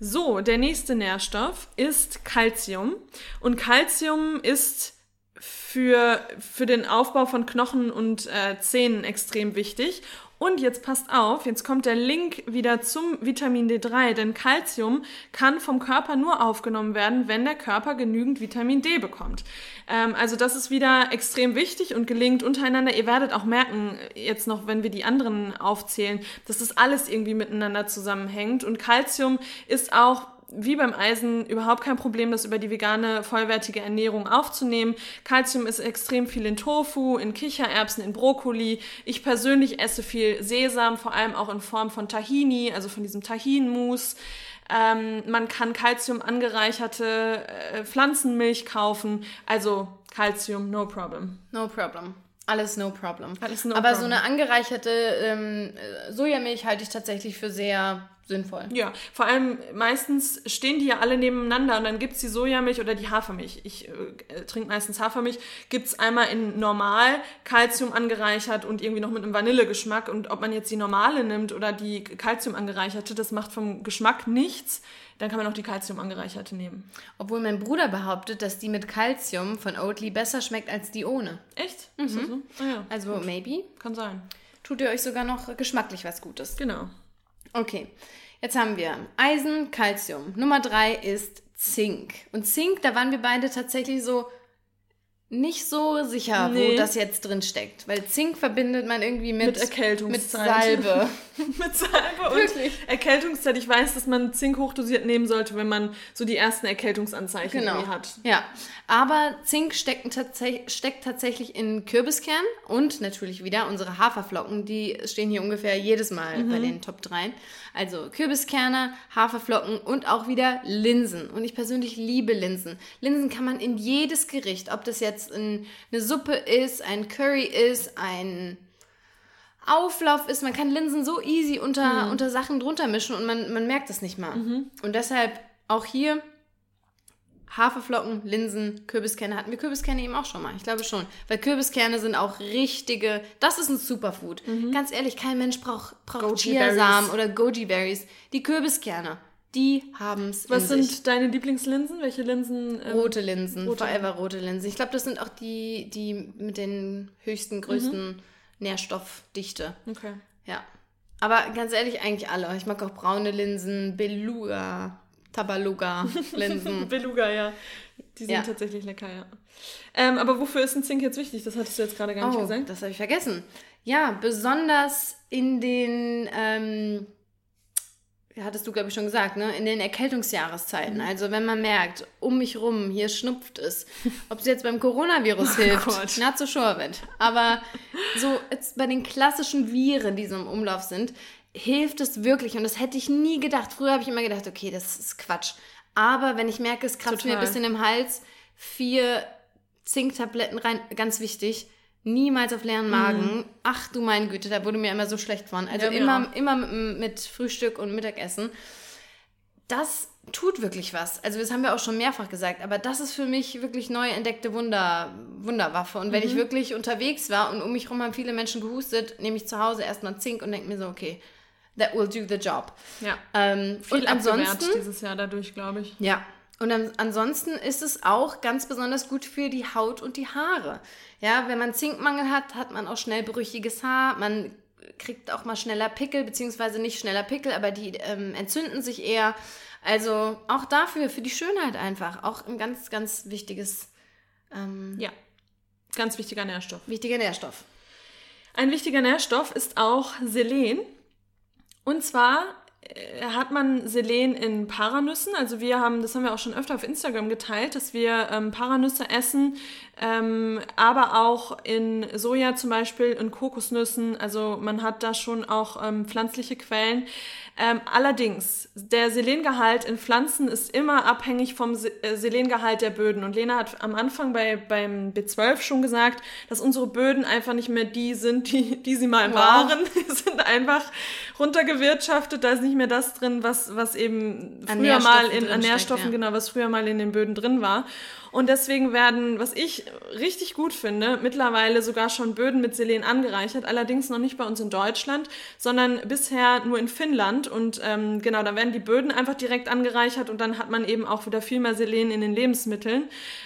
So, der nächste Nährstoff ist Calcium. Und Calcium ist für, für den Aufbau von Knochen und äh, Zähnen extrem wichtig. Und jetzt passt auf, jetzt kommt der Link wieder zum Vitamin D3, denn Calcium kann vom Körper nur aufgenommen werden, wenn der Körper genügend Vitamin D bekommt. Ähm, also das ist wieder extrem wichtig und gelingt untereinander. Ihr werdet auch merken, jetzt noch, wenn wir die anderen aufzählen, dass das alles irgendwie miteinander zusammenhängt. Und Calcium ist auch wie beim Eisen überhaupt kein Problem, das über die vegane, vollwertige Ernährung aufzunehmen. Calcium ist extrem viel in Tofu, in Kichererbsen, in Brokkoli. Ich persönlich esse viel Sesam, vor allem auch in Form von Tahini, also von diesem Tahin-Mousse. Ähm, man kann Calcium angereicherte äh, Pflanzenmilch kaufen. Also Calcium, no problem. No problem. Alles no problem. Alles no Aber so problem. eine angereicherte ähm, äh, Sojamilch halte ich tatsächlich für sehr sinnvoll. Ja, vor allem meistens stehen die ja alle nebeneinander und dann gibt's die Sojamilch oder die Hafermilch. Ich äh, trinke meistens Hafermilch. Gibt's einmal in normal, Calcium angereichert und irgendwie noch mit einem Vanillegeschmack. Und ob man jetzt die normale nimmt oder die Calcium angereicherte, das macht vom Geschmack nichts. Dann kann man auch die Calcium angereicherte nehmen. Obwohl mein Bruder behauptet, dass die mit Calcium von Oatly besser schmeckt als die ohne. Echt? Ist das so? Ah ja, Also maybe kann sein. tut ihr euch sogar noch geschmacklich was Gutes. Genau. Okay, jetzt haben wir Eisen, Calcium. Nummer drei ist Zink. Und Zink, da waren wir beide tatsächlich so nicht so sicher, wo Nee. das jetzt drin steckt. Weil Zink verbindet man irgendwie mit, Mit Erkältungszeit. Mit Salbe. mit Salbe und Wirklich? Erkältungszeit. Ich weiß, dass man Zink hochdosiert nehmen sollte, wenn man so die ersten Erkältungsanzeichen Genau. hat. Ja, aber Zink steckt, steckt tatsächlich in Kürbiskern und natürlich wieder unsere Haferflocken, die stehen hier ungefähr jedes Mal bei den Top 3. Also Kürbiskerne, Haferflocken und auch wieder Linsen. Und ich persönlich liebe Linsen. Linsen kann man in jedes Gericht, ob das jetzt in eine Suppe ist, ein Curry ist, ein Auflauf ist, man kann Linsen so easy unter, unter Sachen drunter mischen und man, man merkt es nicht mal. Und deshalb auch hier Haferflocken, Linsen, Kürbiskerne. Hatten wir Kürbiskerne eben auch schon mal? Ich glaube schon. Weil Kürbiskerne sind auch richtige, das ist ein Superfood. Ganz ehrlich, kein Mensch braucht, braucht. Chiasamen oder Goji-Berries. Die Kürbiskerne, die haben es Was in sind sich. deine Lieblingslinsen? Welche Linsen? ähm, Rote Linsen, rote. forever rote Linsen. Ich glaube, das sind auch die, die mit den höchsten, größten Mhm. Nährstoffdichte. Okay. Ja. Aber ganz ehrlich, eigentlich alle. Ich mag auch braune Linsen, Beluga, Tabaluga Linsen. Beluga, ja. Die sind Ja. tatsächlich lecker, ja. Ähm, aber wofür ist ein Zink jetzt wichtig? Das hattest du jetzt gerade gar nicht Oh, gesagt. das habe ich vergessen. Ja, besonders in den ähm, hattest du, glaube ich, schon gesagt, ne? in den Erkältungsjahreszeiten. Mhm. Also wenn man merkt, um mich rum, hier schnupft es. Ob es jetzt beim Coronavirus oh hilft, Gott. not so sure with. Aber so jetzt bei den klassischen Viren, die so im Umlauf sind, hilft es wirklich. Und das hätte ich nie gedacht. Früher habe ich immer gedacht, okay, das ist Quatsch. Aber wenn ich merke, es kratzt Total. mir ein bisschen im Hals, vier Zinktabletten rein, ganz wichtig niemals auf leeren Magen. Mhm. Ach du meine Güte, da wurde mir immer so schlecht von. Also ja, immer, immer mit, mit, Frühstück und Mittagessen. Das tut wirklich was. Also das haben wir auch schon mehrfach gesagt, aber das ist für mich wirklich neu entdeckte Wunder, Wunderwaffe. Und wenn mhm. ich wirklich unterwegs war und um mich herum haben viele Menschen gehustet, nehme ich zu Hause erstmal Zink und denke mir so, okay, that will do the job. Ja. Ähm, Viel und ansonsten dieses Jahr dadurch, glaube ich. Ja, und ansonsten ist es auch ganz besonders gut für die Haut und die Haare. Ja, wenn man Zinkmangel hat, hat man auch schnell brüchiges Haar. Man kriegt auch mal schneller Pickel, beziehungsweise nicht schneller Pickel, aber die ähm, entzünden sich eher. Also auch dafür, für die Schönheit einfach. Auch ein ganz, ganz wichtiges. Ähm, ja, ganz wichtiger Nährstoff. Wichtiger Nährstoff. Ein wichtiger Nährstoff ist auch Selen. Und zwar hat man Selen in Paranüssen. Also wir haben, das haben wir auch schon öfter auf Instagram geteilt, dass wir ähm, Paranüsse essen, ähm, aber auch in Soja zum Beispiel, in Kokosnüssen. Also man hat da schon auch ähm, pflanzliche Quellen. Ähm, allerdings, der Selengehalt in Pflanzen ist immer abhängig vom äh, Selengehalt der Böden. Und Lena hat am Anfang bei, beim B12 schon gesagt, dass unsere Böden einfach nicht mehr die sind, die, die sie mal wow. waren. Die sind einfach runtergewirtschaftet. Da ist nicht mehr das drin, was, was eben früher mal in an Nährstoffen, ja. genau, was früher mal in den Böden drin war. Und deswegen werden, was ich richtig gut finde, mittlerweile sogar schon Böden mit Selen angereichert. Allerdings noch nicht bei uns in Deutschland, sondern bisher nur in Finnland. Und ähm, genau, da werden die Böden einfach direkt angereichert und dann hat man eben auch wieder viel mehr Selen in den Lebensmitteln.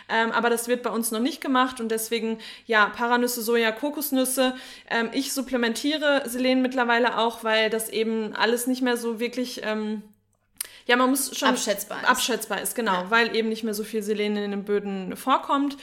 Ähm, aber das wird bei uns noch nicht gemacht und deswegen, ja, Paranüsse, Soja, Kokosnüsse. Ähm, ich supplementiere Selen mittlerweile auch, weil das eben alles nicht mehr so wirklich. Ähm, ja, man muss schon abschätzbar ist. abschätzbar ist, genau, ja. weil eben nicht mehr so viel Selen in den Böden vorkommt.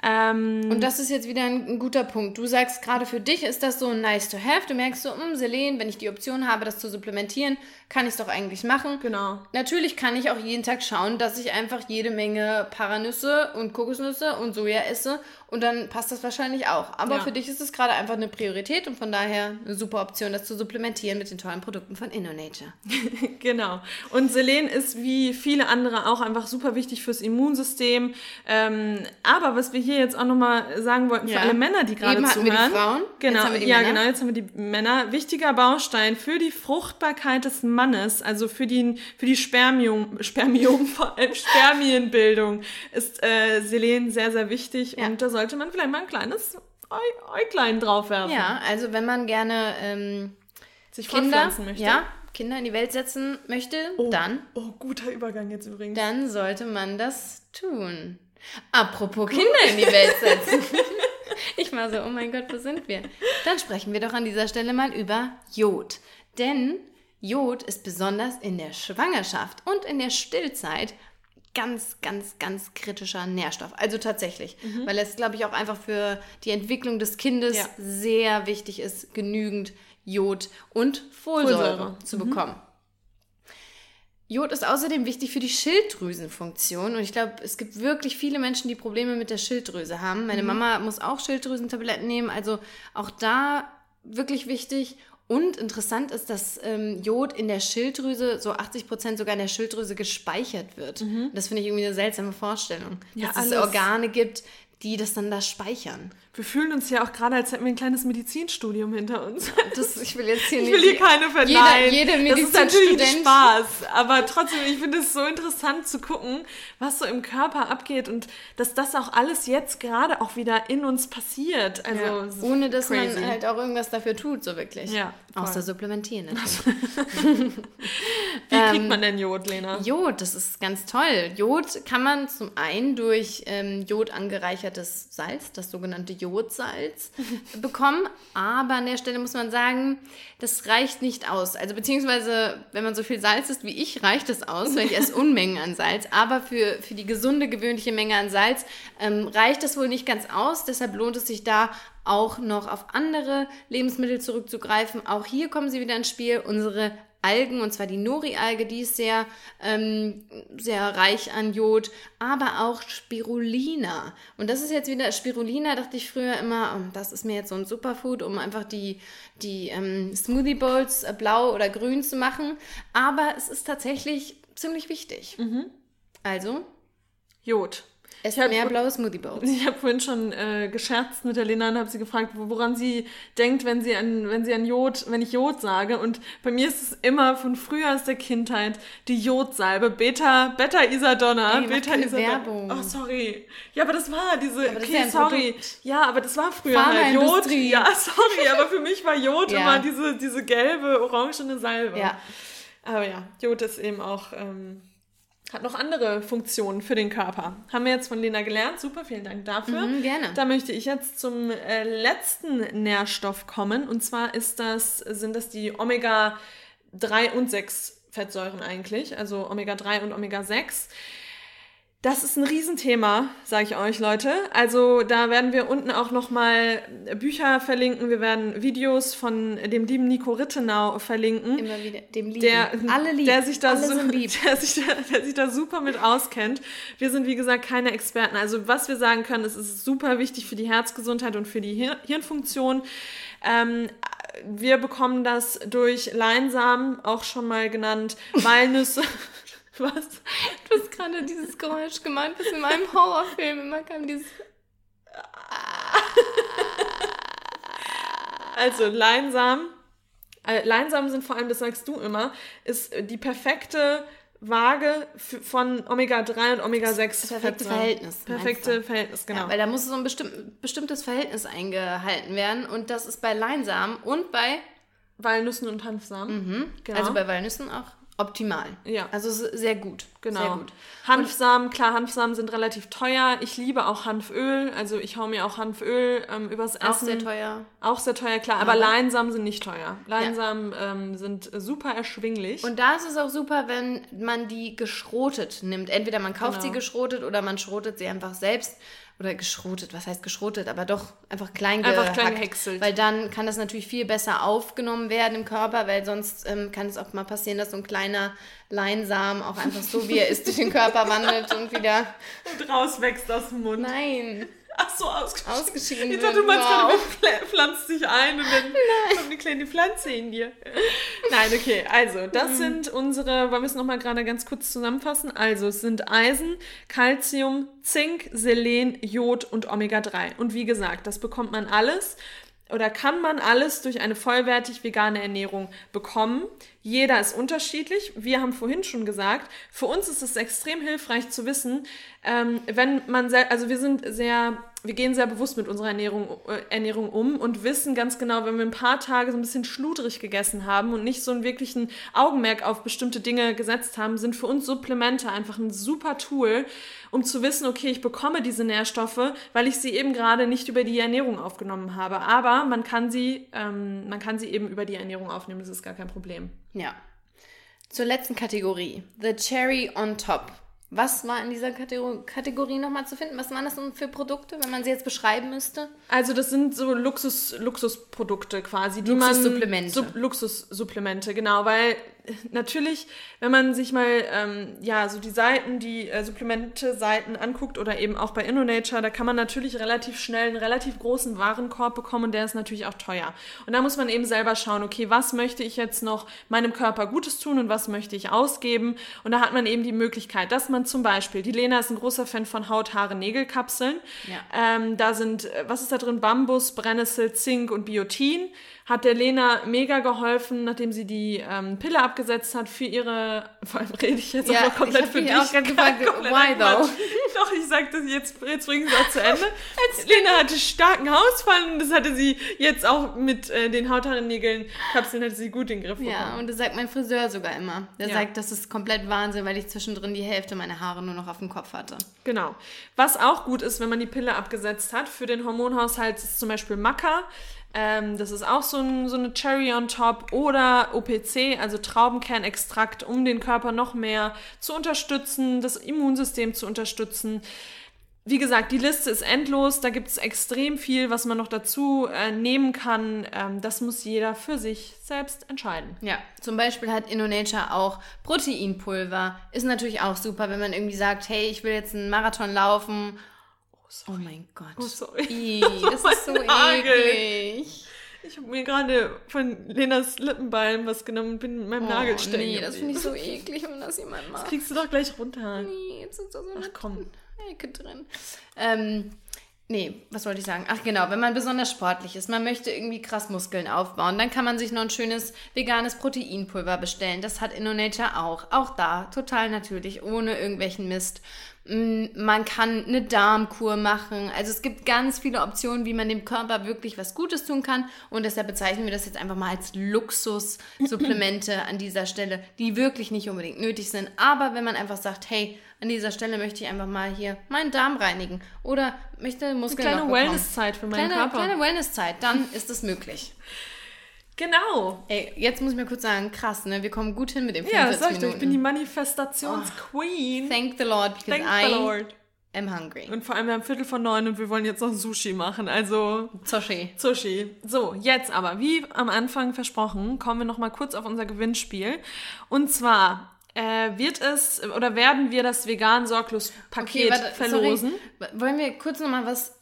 Ähm, und das ist jetzt wieder ein, ein, guter Punkt. Du sagst gerade für dich ist das so nice to have. Du merkst so, mh, hm, Selen, wenn ich die Option habe, das zu supplementieren, kann ich es doch eigentlich machen. Genau. Natürlich kann ich auch jeden Tag schauen, dass ich einfach jede Menge Paranüsse und Kokosnüsse und Soja esse und dann passt das wahrscheinlich auch. Aber ja. für dich ist es gerade einfach eine Priorität und von daher eine super Option, das zu supplementieren mit den tollen Produkten von InnoNature. genau. Und Selen ist wie viele andere auch einfach super wichtig fürs Immunsystem. Ähm, aber was wir hier jetzt auch nochmal sagen wollten, ja. für alle Männer, die gerade zuhören. Wir die Frauen. Genau, ja, Männer. genau, jetzt haben wir die Männer. Wichtiger Baustein für die Fruchtbarkeit des Mannes, also für die, für die Spermium, Spermium, vor allem Spermienbildung, ist äh, Selen sehr, sehr wichtig. Ja. Und da sollte man vielleicht mal ein kleines Äuglein draufwerfen. Ja, also wenn man gerne ähm, sich Kinder, möchte. Ja, Kinder in die Welt setzen möchte, oh, dann. Oh, guter Übergang jetzt übrigens. Dann sollte man das tun. Apropos Kinder in die Welt setzen. ich war so, oh mein Gott, wo sind wir? Dann sprechen wir doch an dieser Stelle mal über Jod. Denn Jod ist besonders in der Schwangerschaft und in der Stillzeit ganz, ganz, ganz kritischer Nährstoff. Also tatsächlich, mhm. weil es, glaube ich, auch einfach für die Entwicklung des Kindes ja. sehr wichtig ist, genügend Jod und Folsäure, Folsäure. zu mhm. bekommen. Jod ist außerdem wichtig für die Schilddrüsenfunktion und ich glaube, es gibt wirklich viele Menschen, die Probleme mit der Schilddrüse haben. Meine mhm. Mama muss auch Schilddrüsentabletten nehmen, also auch da wirklich wichtig und interessant ist, dass ähm, Jod in der Schilddrüse, so 80 Prozent sogar in der Schilddrüse gespeichert wird. Mhm. Das finde ich irgendwie eine seltsame Vorstellung. Ja, dass es Organe gibt, die das dann da speichern. Wir fühlen uns ja auch gerade, als hätten wir ein kleines Medizinstudium hinter uns. Das, ich will jetzt hier ich will hier keine verneinen. Jede, jede das ist natürlich Spaß. Aber trotzdem, ich finde es so interessant zu gucken, was so im Körper abgeht und dass das auch alles jetzt gerade auch wieder in uns passiert. Also ja. Ohne dass crazy. man halt auch irgendwas dafür tut, so wirklich. Ja. Außer supplementieren. Wie ähm, kriegt man denn Jod, Lena? Jod, das ist ganz toll. Jod kann man zum einen durch ähm, Jod angereichertes Salz, das sogenannte Jod Jodsalz bekommen. Aber an der Stelle muss man sagen, das reicht nicht aus. Also beziehungsweise, wenn man so viel Salz isst wie ich, reicht es aus, weil ich esse Unmengen an Salz. Aber für, für die gesunde, gewöhnliche Menge an Salz ähm, reicht das wohl nicht ganz aus. Deshalb lohnt es sich da auch noch auf andere Lebensmittel zurückzugreifen. Auch hier kommen sie wieder ins Spiel, unsere Algen, und zwar die Nori-Alge, die ist sehr, ähm, sehr reich an Jod, aber auch Spirulina. Und das ist jetzt wieder, Spirulina dachte ich früher immer, oh, das ist mir jetzt so ein Superfood, um einfach die, die ähm, Smoothie Bowls äh, blau oder grün zu machen. Aber es ist tatsächlich ziemlich wichtig. Mhm. Also, Jod. Esst Ich mehr blaue Smoothie Bowls. Ich habe vorhin schon äh, gescherzt mit der Lena und habe sie gefragt, wo- woran sie denkt, wenn sie an, wenn sie an Jod, wenn ich Jod sage. Und bei mir ist es immer von früher aus der Kindheit die Jodsalbe, Beta, Beta Isadonna, Ey, Beta Isadonna. Werbung. Oh, sorry. Ja, aber das war diese, Aber okay, ja sorry. Produkt. Ja, aber das war früher halt Jod. Ja, sorry, aber für mich war Jod Ja. immer diese, diese gelbe, orangene Salbe. Ja. Aber ja, Jod ist eben auch, ähm, hat noch andere Funktionen für den Körper. Haben wir jetzt von Lena gelernt. Super, vielen Dank dafür. Mhm, gerne. Da möchte ich jetzt zum äh, letzten Nährstoff kommen. Und zwar ist das, sind das die Omega-3 und 6 Fettsäuren eigentlich. Also Omega-3 und Omega-6. Das ist ein Riesenthema, sage ich euch, Leute. Also da werden wir unten auch nochmal Bücher verlinken. Wir werden Videos von dem lieben Nico Rittenau verlinken Immer wieder dem lieben. der, Alle lieb. der sich da Alle sind lieb. Der sich, da, der sich da super mit auskennt. Wir sind, wie gesagt, keine Experten. Also, was wir sagen können, es ist super wichtig für die Herzgesundheit und für die Hir Hirnfunktion. Ähm, wir bekommen das durch Leinsamen, auch schon mal genannt, Walnüsse. Was? Du hast gerade dieses Geräusch gemacht, das in meinem Horrorfilm immer kam, dieses... Also, Leinsamen. Äh, Leinsamen sind vor allem, das sagst du immer, ist die perfekte Waage von Omega-3 und Omega-6. perfekte. Verhältnis, Perfekte? Verhältnis, genau. Ja, weil da muss so ein bestimm bestimmtes Verhältnis eingehalten werden und das ist bei Leinsamen und bei, Walnüssen und Hanfsamen. Genau. also bei Walnüssen auch optimal. Ja. Also sehr gut. Genau. Sehr gut. Hanfsamen, klar, Hanfsamen sind relativ teuer. Ich liebe auch Hanföl. Also ich hau mir auch Hanföl ähm, übers Essen. Auch sehr teuer. Auch sehr teuer, klar. Aber, Aber- Leinsamen sind nicht teuer. Leinsamen ähm, sind super erschwinglich. Und da ist es auch super, wenn man die geschrotet nimmt. Entweder man kauft Genau. sie geschrotet oder man schrotet sie einfach selbst. Oder geschrotet, was heißt geschrotet? Aber doch einfach klein Einfach klein gehäckselt. Weil dann kann das natürlich viel besser aufgenommen werden im Körper, weil sonst ähm, kann es auch mal passieren, dass so ein kleiner Leinsamen auch einfach so, wie er ist, durch den Körper wandert und wieder, und raus wächst aus dem Mund. nein, Ach so, ausgeschieden. ausgeschieden Ich dachte, du meinst Wow. gerade, pflanzt sich ein und dann kommt eine kleine Pflanze in dir. Nein, okay, also das Mhm. sind unsere, wollen wir es nochmal gerade ganz kurz zusammenfassen? Also es sind Eisen, Calcium, Zink, Selen, Jod und Omega-3. Und wie gesagt, das bekommt man alles oder kann man alles durch eine vollwertig vegane Ernährung bekommen. Jeder ist unterschiedlich. Wir haben vorhin schon gesagt, für uns ist es extrem hilfreich zu wissen, ähm, wenn man, sel- also wir sind sehr, wir gehen sehr bewusst mit unserer Ernährung, äh, Ernährung um und wissen ganz genau, wenn wir ein paar Tage so ein bisschen schludrig gegessen haben und nicht so einen wirklichen Augenmerk auf bestimmte Dinge gesetzt haben, sind für uns Supplemente einfach ein super Tool, um zu wissen, okay, ich bekomme diese Nährstoffe, weil ich sie eben gerade nicht über die Ernährung aufgenommen habe. Aber man kann sie, ähm, man kann sie eben über die Ernährung aufnehmen, das ist gar kein Problem. Ja. Zur letzten Kategorie. The Cherry on Top. Was war in dieser Kategor Kategorie nochmal zu finden? Was waren das denn für Produkte, wenn man sie jetzt beschreiben müsste? Also das sind so Luxus, Luxusprodukte quasi, die Luxussupplemente. man... Sub, Luxussupplemente, genau, weil natürlich, wenn man sich mal ähm, ja so die Seiten, die äh, Supplemente-Seiten anguckt oder eben auch bei InnoNature, da kann man natürlich relativ schnell einen relativ großen Warenkorb bekommen und der ist natürlich auch teuer. Und da muss man eben selber schauen, okay, was möchte ich jetzt noch meinem Körper Gutes tun und was möchte ich ausgeben? Und da hat man eben die Möglichkeit, dass man zum Beispiel, die Lena ist ein großer Fan von Haut, Haare, Nägelkapseln. Ja. Ähm, da sind, äh, was ist da drin? Bambus, Brennnessel, Zink und Biotin. Hat der Lena mega geholfen, nachdem sie die ähm, Pille abgesetzt hat für ihre, vor allem rede ich jetzt Ja, noch komplett ich für dich. auch gerade gefragt, why though? Doch, ich sag das jetzt, jetzt bringen wir es auch zu Ende. Lena hatte starken Hausfall und das hatte sie jetzt auch mit äh, den Hauthaarennägeln, Kapseln hatte sie gut in den Griff bekommen. Ja, und das sagt mein Friseur sogar immer. Der Ja. sagt, das ist komplett Wahnsinn, weil ich zwischendrin die Hälfte meiner Haare nur noch auf dem Kopf hatte. Genau. Was auch gut ist, wenn man die Pille abgesetzt hat für den Hormonhaushalt, ist zum Beispiel Maca. Ähm, das ist auch so, ein, so eine Cherry on top oder OPC, also Traubenkernextrakt, um den Körper noch mehr zu unterstützen, das Immunsystem zu unterstützen. wie gesagt, die Liste ist endlos. Da gibt es extrem viel, was man noch dazu äh, nehmen kann. Ähm, das muss jeder für sich selbst entscheiden. Ja, zum Beispiel hat InnoNature auch Proteinpulver. Ist natürlich auch super, wenn man irgendwie sagt, hey, ich will jetzt einen Marathon laufen. Oh, oh mein Gott. Oh, sorry. Ih, das ist so Nagel. eklig. Ich habe mir gerade von Lenas Lippenbalm was genommen und bin mit meinem Oh, Nagel stecken. nee, das finde ich so eklig, wenn das jemand macht. Kriegst du doch gleich runter. Nee, jetzt ist da so eine Ach komm. Ecke drin. Ähm, nee, was wollte ich sagen? Ach genau, wenn man besonders sportlich ist, man möchte irgendwie krass Muskeln aufbauen, dann kann man sich noch ein schönes veganes Proteinpulver bestellen. Das hat InnoNature auch. Auch da, total natürlich, ohne irgendwelchen Mist. Man kann eine Darmkur machen. Also es gibt ganz viele Optionen, wie man dem Körper wirklich was Gutes tun kann. Und deshalb bezeichnen wir das jetzt einfach mal als Luxussupplemente an dieser Stelle, die wirklich nicht unbedingt nötig sind. Aber wenn man einfach sagt, hey, an dieser Stelle möchte ich einfach mal hier meinen Darm reinigen oder möchte Muskeln Kleine noch bekommen. Wellnesszeit für meinen Kleine, Körper. kleine Wellnesszeit, dann ist es möglich. Genau. Ey, jetzt muss ich mir kurz sagen, krass, ne? Wir kommen gut hin mit dem Ja, 45 das sag ich. Minuten. Ich bin die Manifestationsqueen. Thank the Lord, because Thank I the Lord. am hungry. Und vor allem, wir haben Viertel vor neun und wir wollen jetzt noch Sushi machen. Also Zoshi. Sushi. So, jetzt aber, wie am Anfang versprochen, kommen wir noch mal kurz auf unser Gewinnspiel. Und zwar äh, wird es oder werden wir das vegan sorglos Paket verlosen. Sorry. Wollen wir kurz noch mal was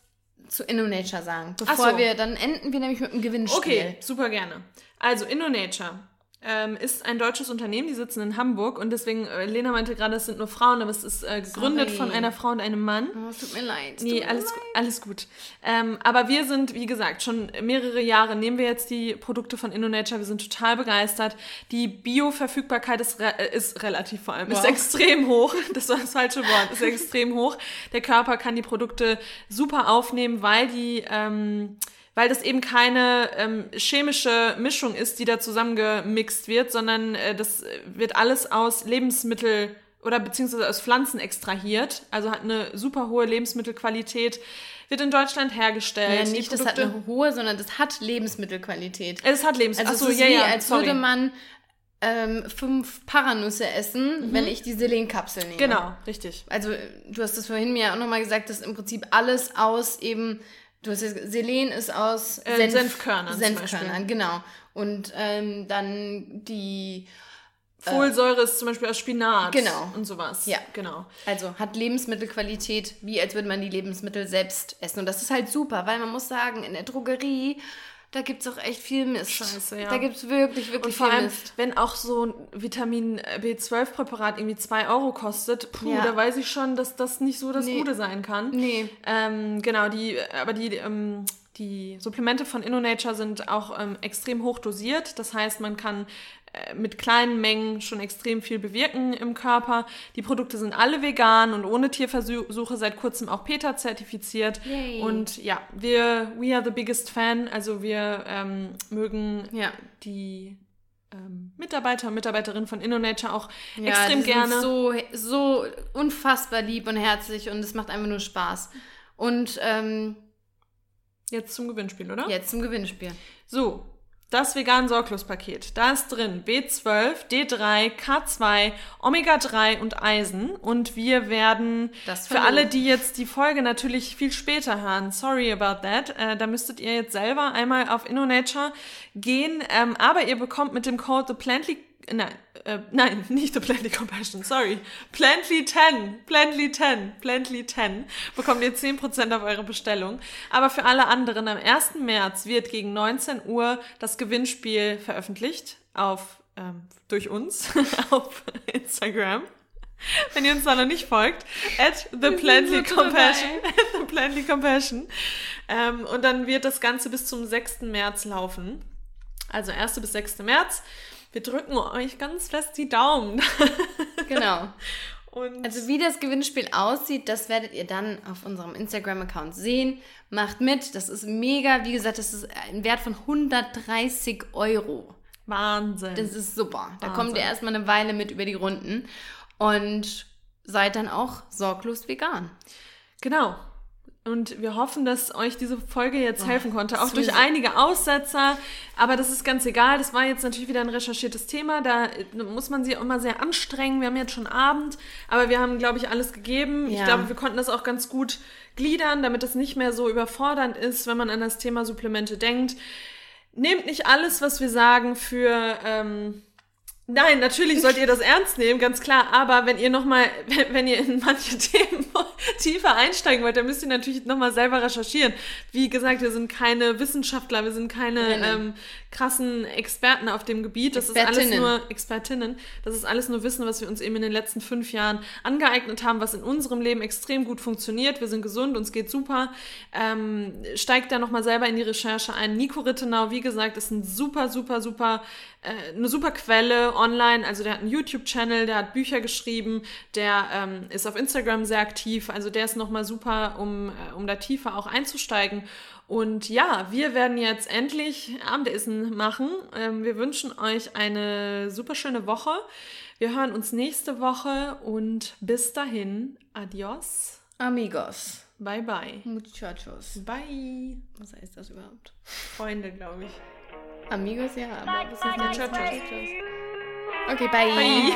zu InnoNature sagen, bevor so. wir, dann enden wir nämlich mit dem Gewinnspiel. Okay, super gerne. Also InnoNature ähm, ist ein deutsches Unternehmen, die sitzen in Hamburg und deswegen, äh, Lena meinte gerade, es sind nur Frauen, aber es ist äh, gegründet Sorry. von einer Frau und einem Mann. Oh, es tut mir leid. Nee, alles, leid. alles gut. Ähm, aber wir sind, wie gesagt, schon mehrere Jahre nehmen wir jetzt die Produkte von InnoNature. Wir sind total begeistert. Die Bioverfügbarkeit ist, re äh, ist relativ vor allem, ist Wow. extrem hoch. Das war das falsche Wort, ist extrem hoch. Der Körper kann die Produkte super aufnehmen, weil die... Ähm, weil das eben keine ähm, chemische Mischung ist, die da zusammengemixt wird, sondern äh, das wird alles aus Lebensmittel oder beziehungsweise aus Pflanzen extrahiert, also hat eine super hohe Lebensmittelqualität, wird in Deutschland hergestellt. Ja, nicht, das hat eine hohe, sondern das hat Lebensmittelqualität. es hat Lebensmittel. Also Achso, es ist ja, wie, ja, als sorry. würde man ähm, fünf Paranüsse essen, wenn ich die Selenkapsel nehme. Genau, richtig. Also du hast das vorhin mir auch nochmal gesagt, dass im Prinzip alles aus eben, du hast jetzt, Selen ist aus Äh, Senfkörnern zum Senfkörnern, genau. Und ähm, dann die, Folsäure ist zum Beispiel aus Spinat. Genau. Und sowas. Ja. Genau. also hat Lebensmittelqualität, wie als würde man die Lebensmittel selbst essen. Und das ist halt super, weil man muss sagen, in der Drogerie, da gibt es auch echt viel Mist. Scheiße, ja. Da gibt es wirklich, Und wirklich vor viel allem, Mist. wenn auch so ein Vitamin B12-Präparat irgendwie 2 Euro kostet, puh, Ja. da weiß ich schon, dass das nicht so das Nee. Gute sein kann. Nee. Ähm, genau, die, aber die, ähm, die Supplemente von InnoNature sind auch ähm, extrem hoch dosiert. Das heißt, man kann mit kleinen Mengen schon extrem viel bewirken im Körper. Die Produkte sind alle vegan und ohne Tierversuche seit kurzem auch PETA zertifiziert. Yay. Und ja, wir, we are the biggest fan. Also wir ähm, mögen Ja. die ähm, Mitarbeiter und Mitarbeiterinnen von InnoNature auch Ja, extrem die sind gerne. So, so unfassbar lieb und herzlich und es macht einfach nur Spaß. Und ähm, Jetzt zum Gewinnspiel, oder? jetzt zum Gewinnspiel. So, das vegan Sorglos-Paket. Da ist drin B12, D3, K2, Omega-3 und Eisen. Und wir werden Das für alle, die jetzt die Folge natürlich viel später hören, sorry about that, äh, da müsstet ihr jetzt selber einmal auf InnoNature gehen. Ähm, aber ihr bekommt mit dem Code The Plantly Nein, äh, nein, nicht The Plantly Compassion, sorry. Plantly 10, Plantly 10, Plantly 10 bekommt ihr 10% auf eure Bestellung. Aber für alle anderen, am 1. März wird gegen 19 Uhr das Gewinnspiel veröffentlicht auf, ähm, durch uns auf Instagram. Wenn ihr uns da noch nicht folgt, at the Plantly Compassion, at the Plantly Compassion. Ähm, und dann wird das Ganze bis zum 6. März laufen. Also 1. bis 6. März. Wir drücken euch ganz fest die Daumen. Genau. Und Also wie das Gewinnspiel aussieht, das werdet ihr dann auf unserem Instagram-Account sehen. Macht mit, das ist mega. Wie gesagt, das ist ein Wert von 130 Euro. Wahnsinn. Das ist super. Da Wahnsinn. kommt ihr erstmal eine Weile mit über die Runden und seid dann auch sorglos vegan. genau. Und wir hoffen, dass euch diese Folge jetzt Oh, helfen konnte, auch durch einige Aussetzer. Aber das ist ganz egal. Das war jetzt natürlich wieder ein recherchiertes Thema. Da äh, muss man sich auch immer sehr anstrengen. Wir haben jetzt schon Abend, aber wir haben, glaube ich, alles gegeben. Ich Ja. glaube, wir konnten das auch ganz gut gliedern, damit es nicht mehr so überfordernd ist, wenn man an das Thema Supplemente denkt. Nehmt nicht alles, was wir sagen, für. Ähm, Nein, natürlich sollt ihr das ernst nehmen, ganz klar. Aber wenn ihr noch mal, wenn, wenn ihr in manche Themen tiefer einsteigen wollt, dann müsst ihr natürlich noch mal selber recherchieren. Wie gesagt, wir sind keine Wissenschaftler, wir sind keine Nein, ähm, krassen Experten auf dem Gebiet. Das ist alles nur Expertinnen. Das ist alles nur Wissen, was wir uns eben in den letzten fünf Jahren angeeignet haben, was in unserem Leben extrem gut funktioniert. Wir sind gesund, uns geht super. Ähm, steigt da noch mal selber in die Recherche ein. Nico Rittenau, wie gesagt, ist ein super, super, super äh, eine super Quelle online. Also der hat einen YouTube-Channel, der hat Bücher geschrieben, der ähm, ist auf Instagram sehr aktiv. Also der ist nochmal super, um, äh, um da tiefer auch einzusteigen. Und ja, wir werden jetzt endlich Abendessen machen. Ähm, wir wünschen euch eine super schöne Woche. Wir hören uns nächste Woche und bis dahin, adios, Amigos. bye bye. Muchachos. Bye. Was heißt das überhaupt? Freunde, glaube ich. Amigos, ja, aber was ist Muchachos. Okay, bye.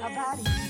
Bye.